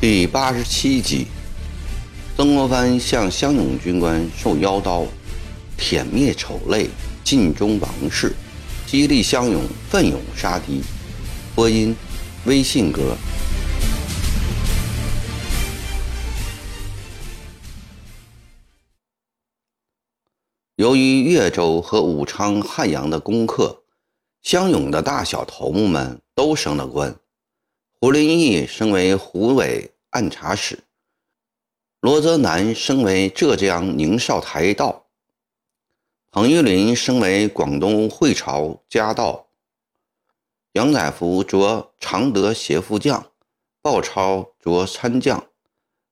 第八十七集，曾国藩向湘勇军官授妖刀，舔灭丑类，尽忠王室，激励湘勇奋勇杀敌。播音：微信哥。由于越州和武昌、汉阳的攻克，湘勇的大小头目们都升了官。胡林翼升为湖北。按察使罗泽南升为浙江宁绍台道，彭玉麟升为广东会朝家道，杨载福着常德协副将，鲍超着参将，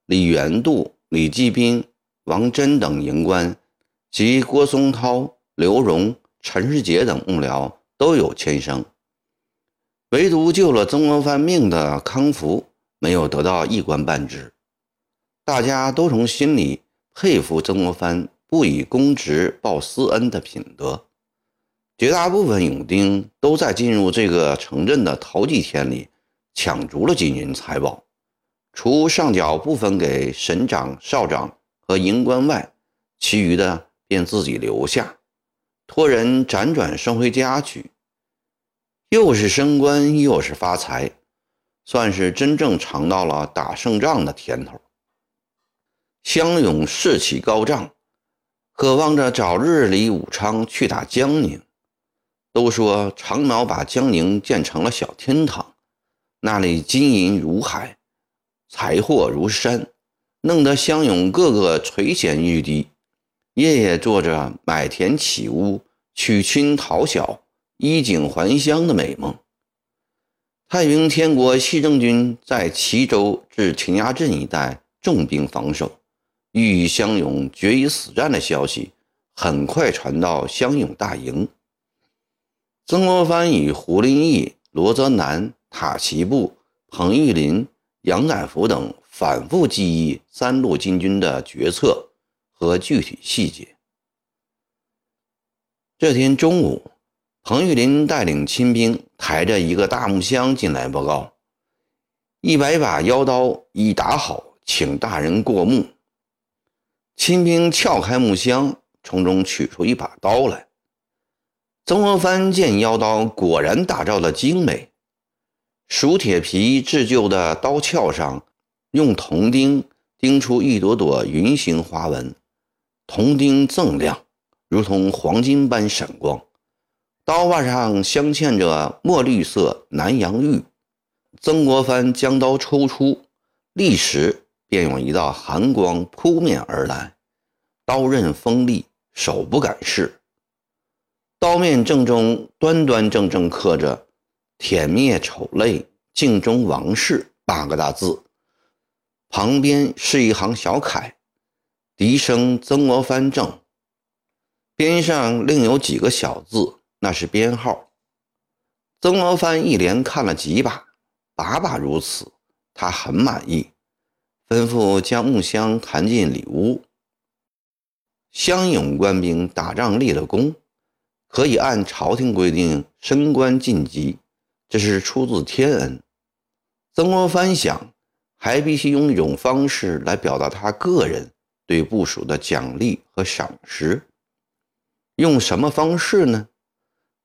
李元度、李继斌、王真等营官及郭松涛、刘荣、陈世杰等幕僚都有迁升，唯独救了曾国藩命的康福。没有得到一官半职，大家都从心里佩服曾国藩不以公职报私恩的品德。绝大部分勇丁都在进入这个城镇的头几天里抢足了金银财宝，除上缴部分给省长、少长和营官外，其余的便自己留下，托人辗转送回家去，又是升官，又是发财。算是真正尝到了打胜仗的甜头。湘勇士气高涨，渴望着早日离武昌去打江宁。都说长毛把江宁建成了小天堂，那里金银如海，财货如山，弄得湘勇个个垂涎欲滴，夜夜做着买田起屋、娶亲讨小、衣锦还乡的美梦。太平天国西征军在齐州至秦崖镇一带重兵防守，欲与湘勇决一死战的消息很快传到湘勇大营。曾国藩与胡林翼、罗泽南、塔奇布、彭玉麟、杨载福等反复记忆三路金军的决策和具体细节。这天中午。彭玉麟带领亲兵抬着一个大木箱进来报告：“一百把腰刀已打好，请大人过目。”亲兵撬开木箱，从中取出一把刀来。曾国藩见腰刀果然打造的精美，熟铁皮制就的刀鞘上用铜钉钉出一朵朵云形花纹，铜钉锃亮，如同黄金般闪光。刀把上镶嵌着墨绿色南洋玉。曾国藩将刀抽出，立时便有一道寒光扑面而来，刀刃锋利，手不敢试。刀面正中端端正正刻着“舔灭丑类，尽忠王室”八个大字，旁边是一行小楷：“笛声曾国藩正”，边上另有几个小字。那是编号。曾国藩一连看了几把，把把如此，他很满意，吩咐将木箱抬进里屋。乡勇官兵打仗立了功，可以按朝廷规定升官晋级，这是出自天恩。曾国藩想，还必须用一种方式来表达他个人对部署的奖励和赏识。用什么方式呢？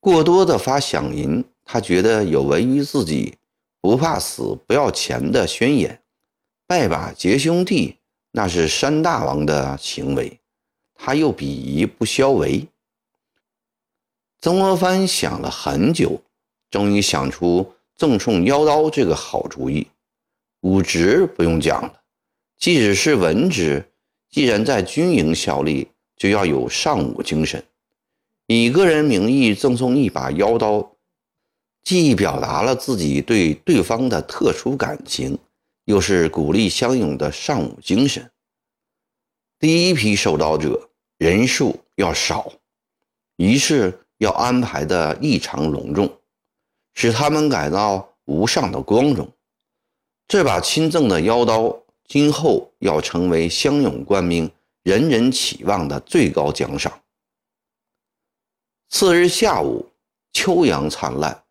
过多的发饷银，他觉得有违于自己不怕死不要钱的宣言。拜把结兄弟，那是山大王的行为，他又鄙夷不消为。曾国藩想了很久，终于想出赠送腰刀这个好主意。武职不用讲了，即使是文职，既然在军营效力，就要有尚武精神。以个人名义赠送一把腰刀，既表达了自己对对方的特殊感情，又是鼓励相勇的尚武精神。第一批受刀者人数要少，仪式要安排的异常隆重，使他们感到无上的光荣。这把亲赠的腰刀，今后要成为乡勇官兵人人期望的最高奖赏。次日下午，秋阳灿烂，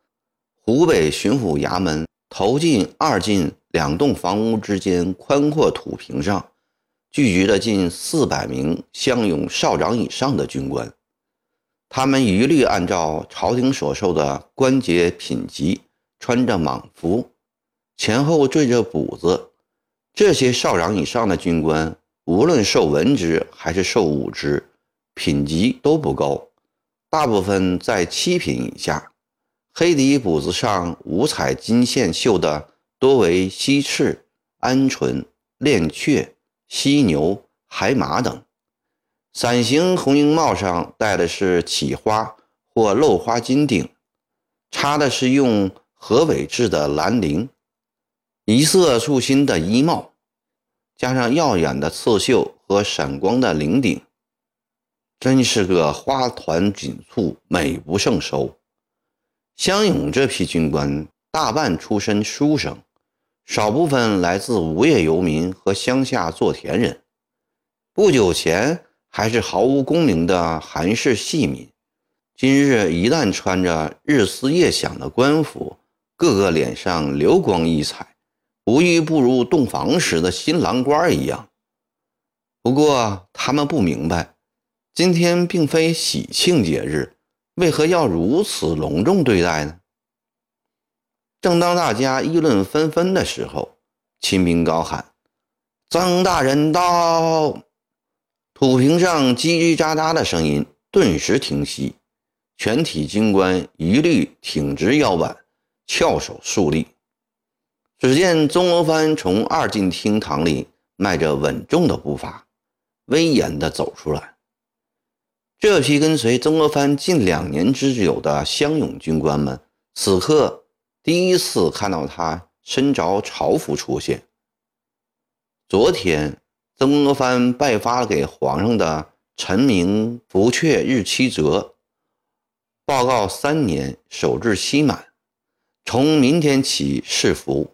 湖北巡抚衙门头进、二进两栋房屋之间宽阔土坪上，聚集了近四百名乡勇少长以上的军官，他们一律按照朝廷所授的官阶品级，穿着蟒服，前后缀着补子。这些少长以上的军官，无论受文职还是受武职，品级都不高，大部分在七品以下。黑底补子上五彩金线绣的多为西赤、鹌鹑、练雀、犀牛、海马等。伞形红缨帽上戴的是起花或镂花金顶，插的是用河尾制的蓝绫，一色素新的衣帽，加上耀眼的刺绣和闪光的领顶，真是个花团锦簇、美不胜收。湘勇这批军官大半出身书生，少部分来自无业游民和乡下做田人。不久前还是毫无功名的韩氏细民，今日一旦穿着日思夜想的官服，个个脸上流光溢彩，无一不如洞房时的新郎官一样。不过他们不明白，今天并非喜庆节日。为何要如此隆重对待呢？正当大家议论纷纷的时候，秦兵高喊：“曾大人到！”土坪上叽叽喳喳的声音顿时停息，全体军官一律挺直腰板，翘首肃立。只见曾国藩从二进厅堂里迈着稳重的步伐，威严地走出来。这批跟随曾国藩近两年之久的乡勇军官们，此刻第一次看到他身着朝服出现。昨天，曾国藩拜发给皇上的臣名福阙日期折，报告三年守制期满，从明天起试服。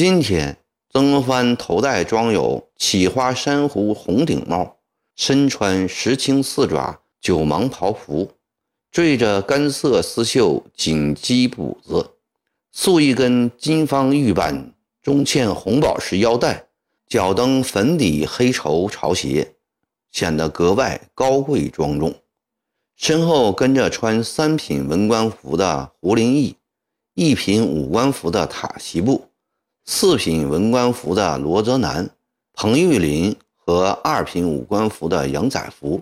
今天，曾国藩头戴装有启花珊瑚红顶帽。身穿石青四爪九芒袍服，缀着干色丝绣锦鸡补子，束一根金方玉板中嵌红宝石腰带，脚蹬粉底黑绸朝鞋，显得格外高贵庄重。身后跟着穿三品文官服的胡林翼，一品武官服的塔西布，四品文官服的罗泽南、彭玉麟。和二品武官服的杨载福，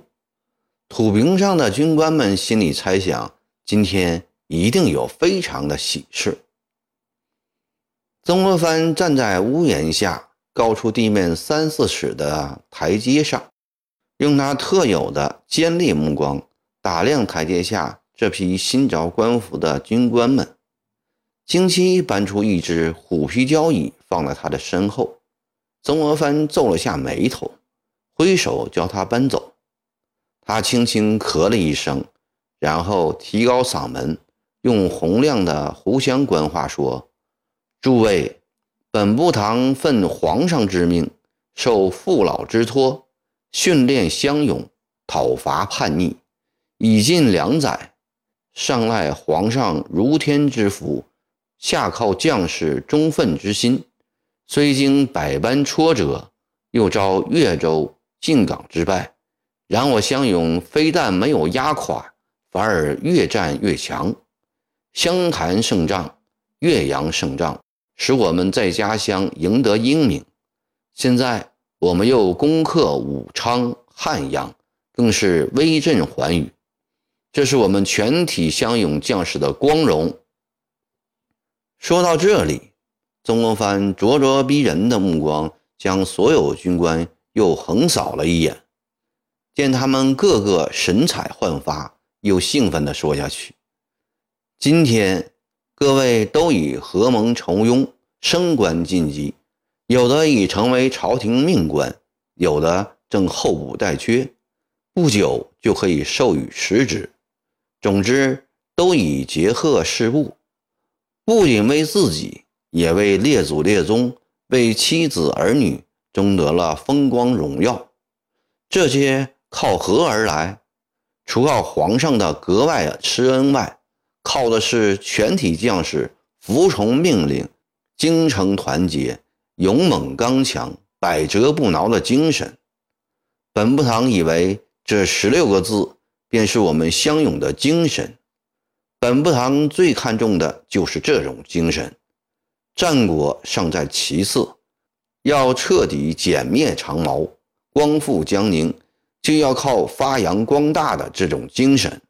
土坪上的军官们心里猜想：今天一定有非常的喜事。曾国藩站在屋檐下高出地面三四尺的台阶上，用他特有的尖利目光打量台阶下这批新着官服的军官们。京七搬出一只虎皮交椅放在他的身后。曾国藩皱了下眉头，挥手叫他搬走。他轻轻咳了一声，然后提高嗓门，用洪亮的湖湘官话说：“诸位，本部堂奉皇上之命，受父老之托，训练乡勇，讨伐叛逆，已近两载，尚赖皇上如天之福，下靠将士忠愤之心。”虽经百般挫折，又遭越州、靖港之败，然我湘勇非但没有压垮，反而越战越强。湘潭胜仗、岳阳胜仗，使我们在家乡赢得英名。现在我们又攻克武昌、汉阳，更是威震寰宇。这是我们全体湘勇将士的光荣。说到这里。曾国藩咄咄逼人的目光将所有军官又横扫了一眼，见他们个个神采焕发，又兴奋地说下去：“今天各位都已合盟酬庸，升官晋级，有的已成为朝廷命官，有的正候补待缺，不久就可以授予实职。总之，都已结贺事务，不仅为自己。”也为列祖列宗、为妻子儿女争得了风光荣耀，这些靠何而来？除靠皇上的格外施恩外，靠的是全体将士服从命令、精诚团结、勇猛刚强、百折不挠的精神。本部堂以为这十六个字便是我们乡勇的精神。本部堂最看重的就是这种精神。战果尚在其次，要彻底歼灭长毛、光复江宁。就要靠发扬光大的这种精神，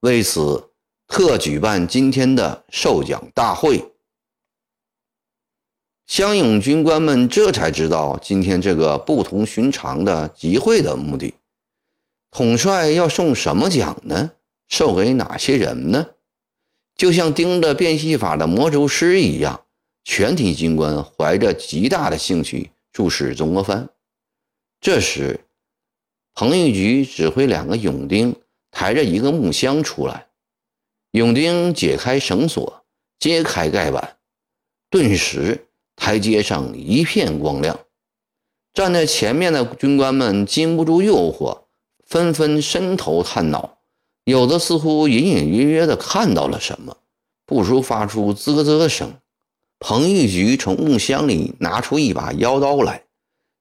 为此特举办今天的授奖大会。乡勇军官们这才知道今天这个不同寻常的集会的目的。统帅要送什么奖呢？授给哪些人呢？就像盯着变戏法的魔术师一样，全体军官怀着极大的兴趣注视曾国藩。这时。彭玉菊指挥两个勇丁抬着一个木箱出来，勇丁解开绳索，揭开盖板，顿时台阶上一片光亮。站在前面的军官们禁不住诱惑，纷纷伸头探脑，有的似乎隐隐约约地看到了什么，不时发出啧啧声。彭玉菊从木箱里拿出一把腰刀来。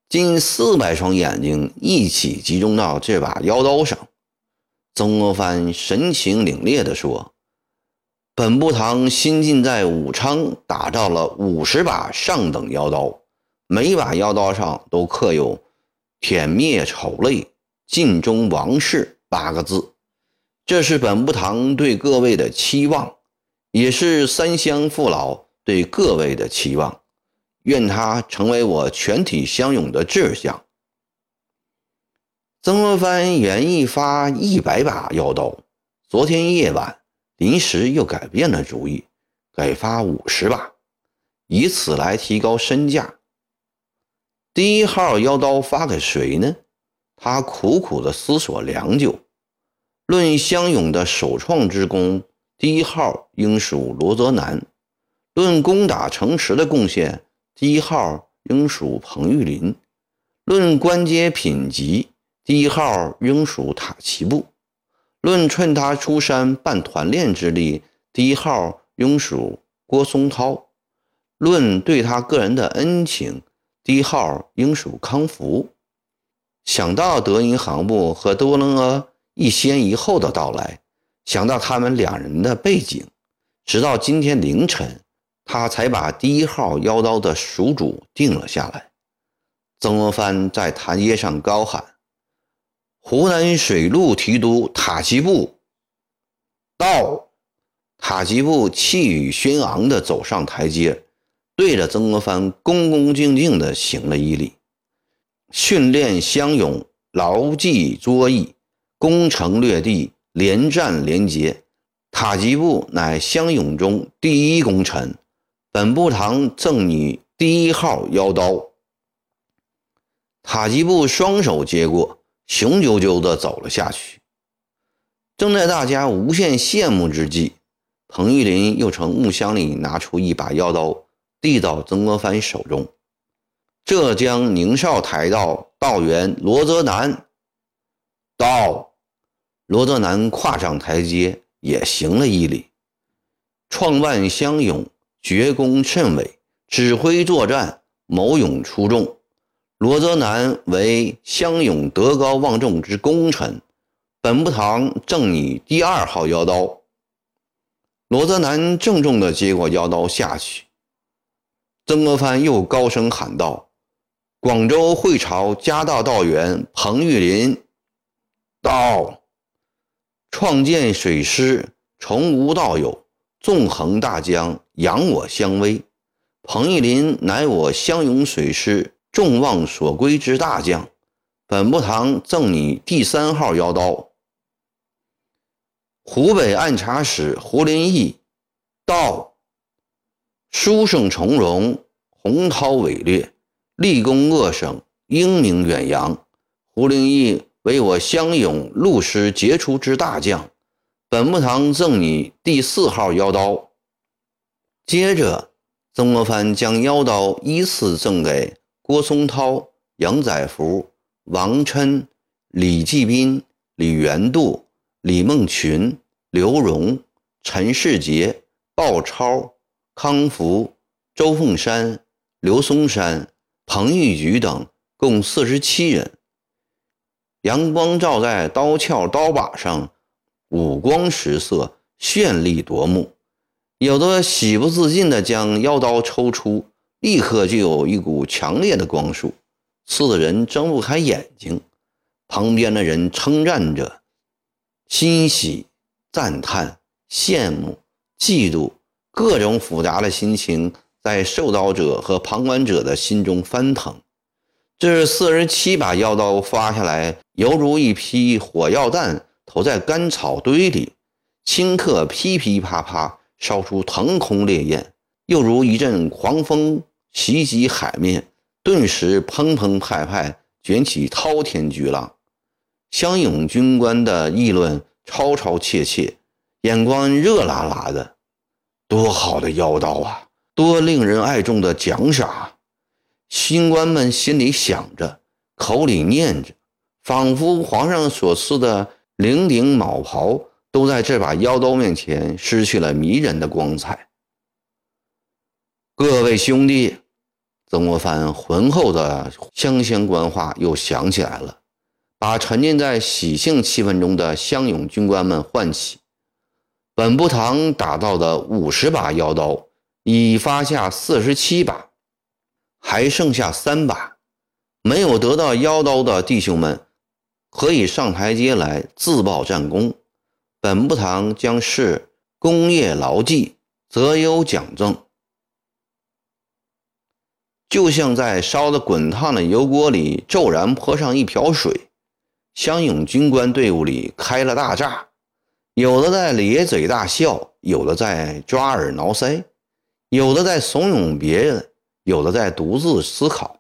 近四百双眼睛一起集中到这把腰刀上，曾国藩神情凛冽地说：“本部堂新近在武昌打造了五十把上等腰刀，每把腰刀上都刻有‘舔灭丑类，尽忠王室’八个字。这是本部堂对各位的期望，也是三乡父老对各位的期望。”愿他成为我全体乡勇的志向。曾国藩原意发一百把腰刀，昨天夜晚临时又改变了主意，改发五十把，以此来提高身价。第一号腰刀发给谁呢？他苦苦的思索良久。论乡勇的首创之功，第一号应属罗泽南；论攻打城池的贡献，第一号应属彭玉麟，论官阶品级，第一号应属塔奇布；论趁他出山办团练之力，第一号应属郭松涛；论对他个人的恩情，第一号应属康福。想到德银行部和多伦阿一先一后的到来，想到他们两人的背景，直到今天凌晨。他才把第一号腰刀的属主定了下来。曾国藩在台阶上高喊：“湖南水陆提督塔吉布到！”塔吉布气宇轩昂地走上台阶，对着曾国藩恭恭敬敬地行了一礼。训练乡勇，牢记作义，攻城略地，连战连捷。塔吉布乃乡勇中第一功臣。本部堂赠你第一号腰刀。塔吉布双手接过，雄赳赳地走了下去。正在大家无限羡慕之际，彭玉麟又从木箱里拿出一把腰刀，递到曾国藩手中。浙江宁绍台道道员罗泽南到，罗泽南跨上台阶，也行了一礼。创办乡勇。绝功甚伟，指挥作战，谋勇出众。罗泽南为乡勇德高望重之功臣，本部堂赠你第二号腰刀。罗泽南郑重地接过腰刀下去。曾国藩又高声喊道：“广州会朝嘉道道员彭玉麟到，创建水师，从无到有。”纵横大江，扬我相威。彭玉麟乃我乡勇水师众望所归之大将，本部堂赠你第三号腰刀。湖北按察使胡林翼道：书生从容，洪涛伟略，立功鄂省，英名远扬。胡林翼为我乡勇陆师杰出之大将。本部堂赠你第四号腰刀。接着，曾国藩将腰刀依次赠给郭松涛、杨载福、王琛、李继斌、李元度、李梦群、刘荣、陈世杰、鲍超、康福、周凤山、刘松山、彭玉举等共四十七人。阳光照在刀鞘、刀把上，五光十色，绚丽夺目。有的喜不自禁地将腰刀抽出，立刻就有一股强烈的光束，刺得人睁不开眼睛。旁边的人称赞着，欣喜、赞叹、羡慕、嫉妒，各种复杂的心情在受刀者和旁观者的心中翻腾。这四十七把腰刀发下来，犹如一批火药弹投在干草堆里，顷刻噼噼啪啪烧出腾空烈焰；又如一阵狂风袭击海面，顿时澎澎湃湃卷起滔天巨浪。湘勇军官的议论吵吵切切，眼光热辣辣的。多好的妖刀啊！多令人爱重的奖赏！新官们心里想着，口里念着，仿佛皇上所赐的灵顶卯袍都在这把妖刀面前失去了迷人的光彩。各位兄弟，曾国藩浑厚的湘乡官话又响起来了。把沉浸在喜庆气氛中的乡勇军官们唤起。本部堂打造的五十把腰刀已发下四十七把，还剩下三把。没有得到腰刀的弟兄们，可以上台阶来自报战功。本部堂将视功业牢记，择优奖赠。就像在烧得滚烫的油锅里骤然泼上一瓢水。乡勇军官队伍里开了大炸，有的在咧嘴大笑，有的在抓耳挠腮，有的在怂恿别人，有的在独自思考，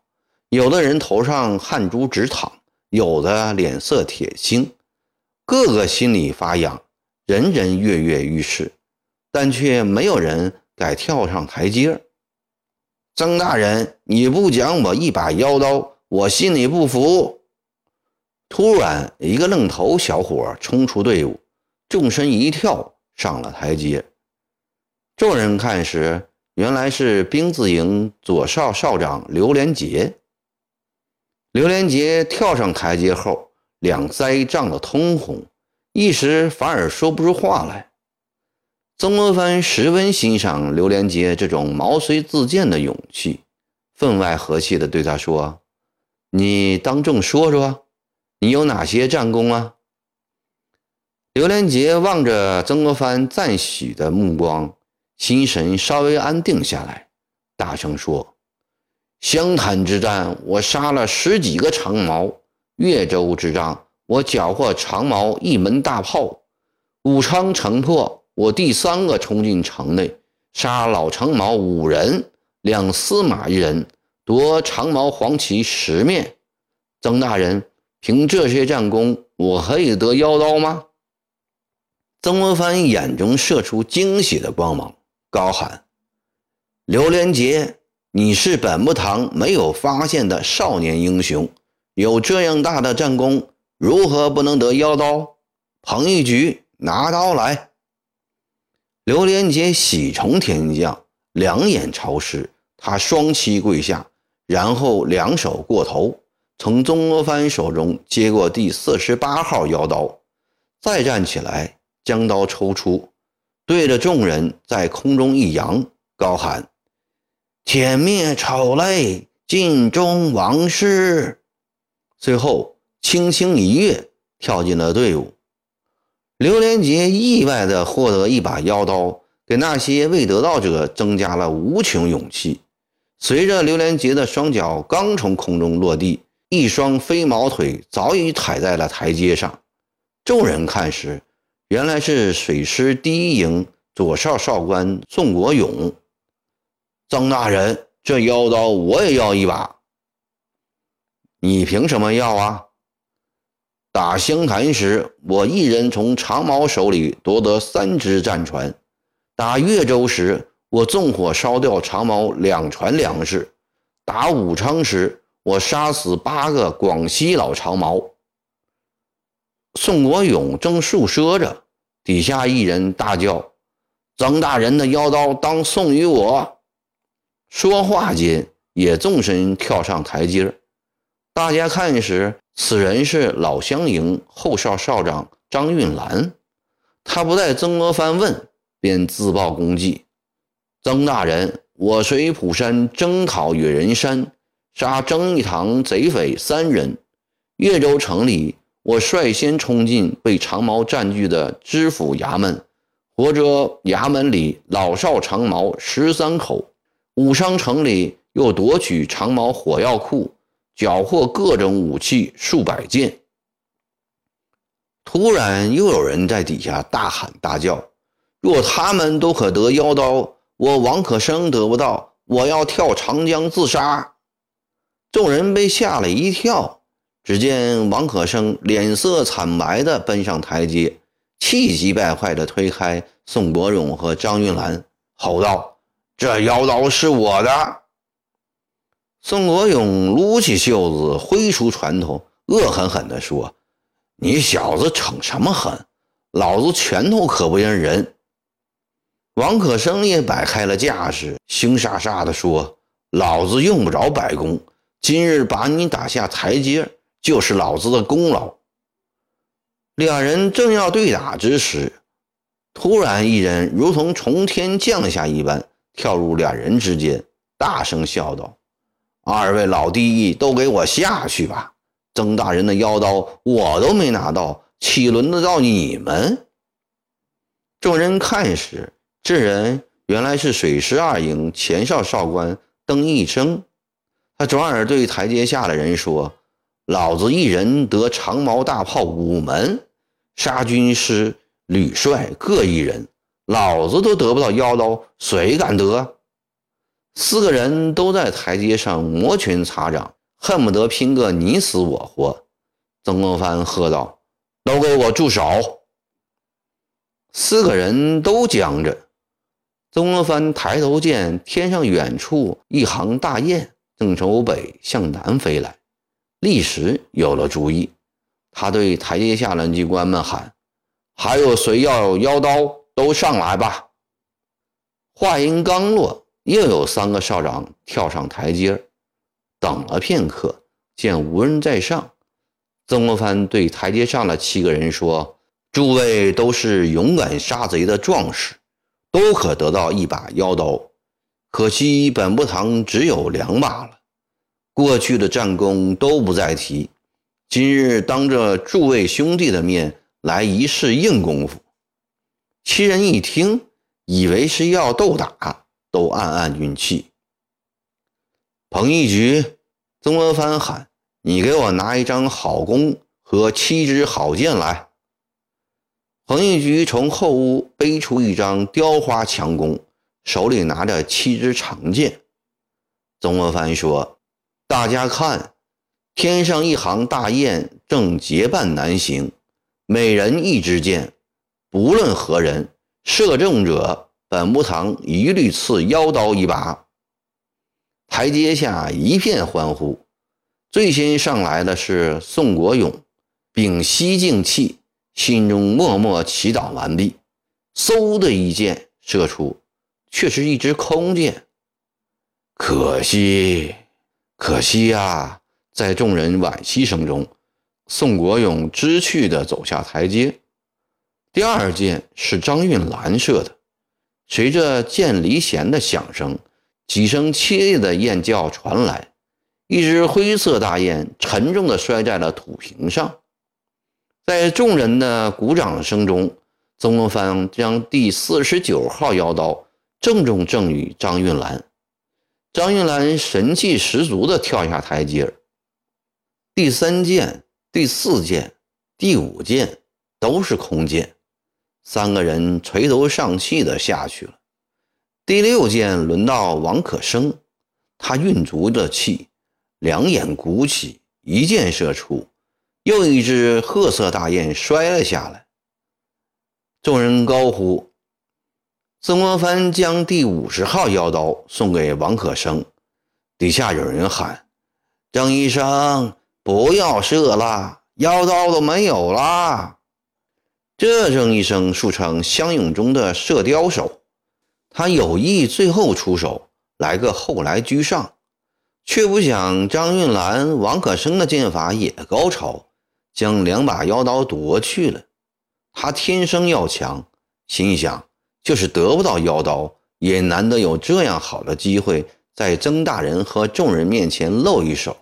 有的人头上汗珠直淌，有的脸色铁青，个个心里发痒，人人跃跃欲试，但却没有人敢跳上台阶。曾大人，你不奖我一把腰刀，我心里不服。突然，一个愣头小伙冲出队伍，纵身一跳上了台阶。众人看时，原来是兵字营左少少长刘连杰。刘连杰跳上台阶后，两腮涨得通红，一时反而说不出话来。曾国藩十分欣赏刘连杰这种毛遂自荐的勇气，分外和气地对他说：“你当众说说。”你有哪些战功啊？刘连杰望着曾国藩赞许的目光，心神稍微安定下来，大声说：“湘潭之战，我杀了十几个长毛；越州之战，我缴获长毛一门大炮；武昌城破，我第三个冲进城内，杀老长毛五人，两司马一人，夺长毛黄旗十面。曾大人。”凭这些战功，我可以得腰刀吗？曾国藩眼中射出惊喜的光芒，高喊：“刘连杰，你是本部堂没有发现的少年英雄，有这样大的战功，如何不能得腰刀？”彭玉举，拿刀来！刘连杰喜从天降，两眼潮湿，他双膝跪下，然后两手过头。从曾国藩手中接过第四十八号腰刀，再站起来，将刀抽出，对着众人在空中一扬，高喊：“天灭丑类，尽忠王师。”随后轻轻一跃，跳进了队伍。刘连杰意外地获得一把腰刀，给那些未得到者增加了无穷勇气。随着刘连杰的双脚刚从空中落地，一双飞毛腿早已踩在了台阶上，众人看时，原来是水师第一营左少少官宋国勇。曾大人，这腰刀我也要一把。你凭什么要啊？打湘潭时，我一人从长毛手里夺得三只战船；打越州时，我纵火烧掉长毛两船粮食；打武昌时，我杀死八个广西老长毛。宋国勇正述说着，底下一人大叫：“曾大人的腰刀当送与我！”说话间，也纵身跳上台阶。大家看时，此人是老乡营后哨哨长张运兰。他不待曾国藩问，便自报功绩：“曾大人，我随普山征讨野人山，杀曾义堂贼匪三人。越州城里，我率先冲进被长毛占据的知府衙门，活捉衙门里老少长毛十三口。武商城里又夺取长毛火药库，缴获各种武器数百件。”突然，又有人在底下大喊大叫：“若他们都可得妖刀，我王可生得不到，我要跳长江自杀！”众人被吓了一跳。只见王可生脸色惨白地奔上台阶，气急败坏地推开宋国勇和张云兰，吼道：“这妖刀是我的！”宋国勇撸起袖子，挥出拳头，恶狠狠地说。你小子逞什么狠？老子拳头可不认人。王可生也摆开了架势，凶煞煞地说：“老子用不着摆功，今日把你打下台阶，就是老子的功劳。”两人正要对打之时，突然一人如同从天降下一般，跳入两人之间，大声笑道：“二位老弟，都给我下去吧！”曾大人的妖刀我都没拿到，岂轮得到你们？众人看时，这人原来是水师二营前哨哨官邓义生。他转而对台阶下的人说：“老子一人得长矛大炮五门，杀军师、旅帅各一人，老子都得不到妖刀，谁敢得？”四个人都在台阶上摩拳擦掌。恨不得拼个你死我活！曾国藩喝道：“都给我住手！”四个人都僵着。曾国藩抬头见天上远处一行大雁正从北向南飞来，立时有了主意。他对台阶下的军官们喊：“还有谁要腰刀？都上来吧！”话音刚落，又有三个少长跳上台阶。等了片刻，见无人在上，曾国藩对台阶上的七个人说：“诸位都是勇敢杀贼的壮士，都可得到一把妖刀。可惜本部堂只有两把了。过去的战功都不再提，今日当着诸位兄弟的面来一试硬功夫。”七人一听，以为是要斗打，都暗暗运气。彭一举，曾国藩喊：“你给我拿一张好弓和七支好箭来。”彭一举从后屋背出一张雕花强弓，手里拿着七支长箭。曾国藩说：“大家看，天上一行大雁正结伴南行，每人一支箭，不论何人射中者，本部堂一律赐腰刀一把。”台阶下一片欢呼，最先上来的是宋国勇，屏息静气，心中默默祈祷完毕，嗖的一箭射出，却是一支空箭。可惜，可惜呀！在众人惋惜声中，宋国勇知趣地走下台阶。第二箭是张运兰射的，随着箭离弦的响声。几声凄厉的雁叫传来，一只灰色大雁沉重地摔在了土坪上。在众人的鼓掌声中，曾国藩将第四十九号腰刀郑重赠予张运兰。张运兰神气十足地跳下台阶第三箭、第四箭、第五箭都是空箭，三个人垂头丧气地下去了。第六箭轮到王可生，他运足了气，两眼鼓起，一箭射出，又一只褐色大雁摔了下来。众人高呼：“曾国藩将第五十号腰刀送给王可生。”底下有人喊：“张医生，不要射了，妖刀都没有了。这声一声，数成相勇中的射雕手，他有意最后出手，来个后来居上，却不想张运兰、王可生的剑法也高超，将两把妖刀夺去了。他天生要强，心想就是得不到妖刀，也难得有这样好的机会，在曾大人和众人面前露一手。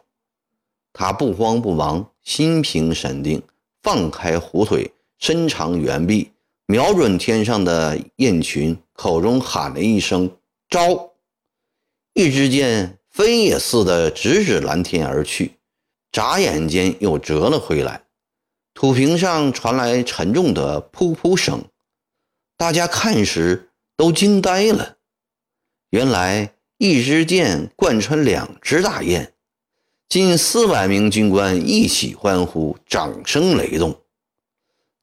他不慌不忙，心平神定，放开虎腿。伸长猿臂，瞄准天上的雁群，口中喊了一声“招”，一支箭飞也似的直指蓝天而去，眨眼间又折了回来。土坪上传来沉重的噗噗声，大家看时都惊呆了。原来一支箭贯穿两只大雁，近四百名军官一起欢呼，掌声雷动。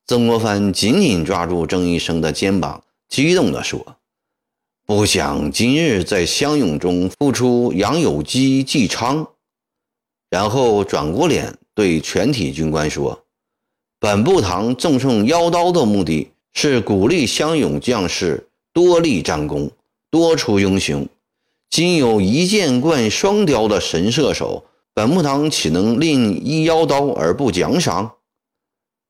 曾国藩紧紧抓住郑医生的肩膀，激动地说：“不想今日在相拥中复出杨有基、纪昌。”然后转过脸对全体军官说：“本部堂赠送妖刀的目的是鼓励乡勇将士多立战功，多出英雄。今有一箭贯双雕的神射手，本部堂岂能另一妖刀而不奖赏？”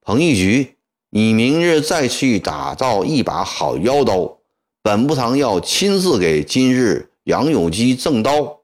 彭义举。你明日再去打造一把好妖刀，本部堂要亲自给今日杨永基赠刀。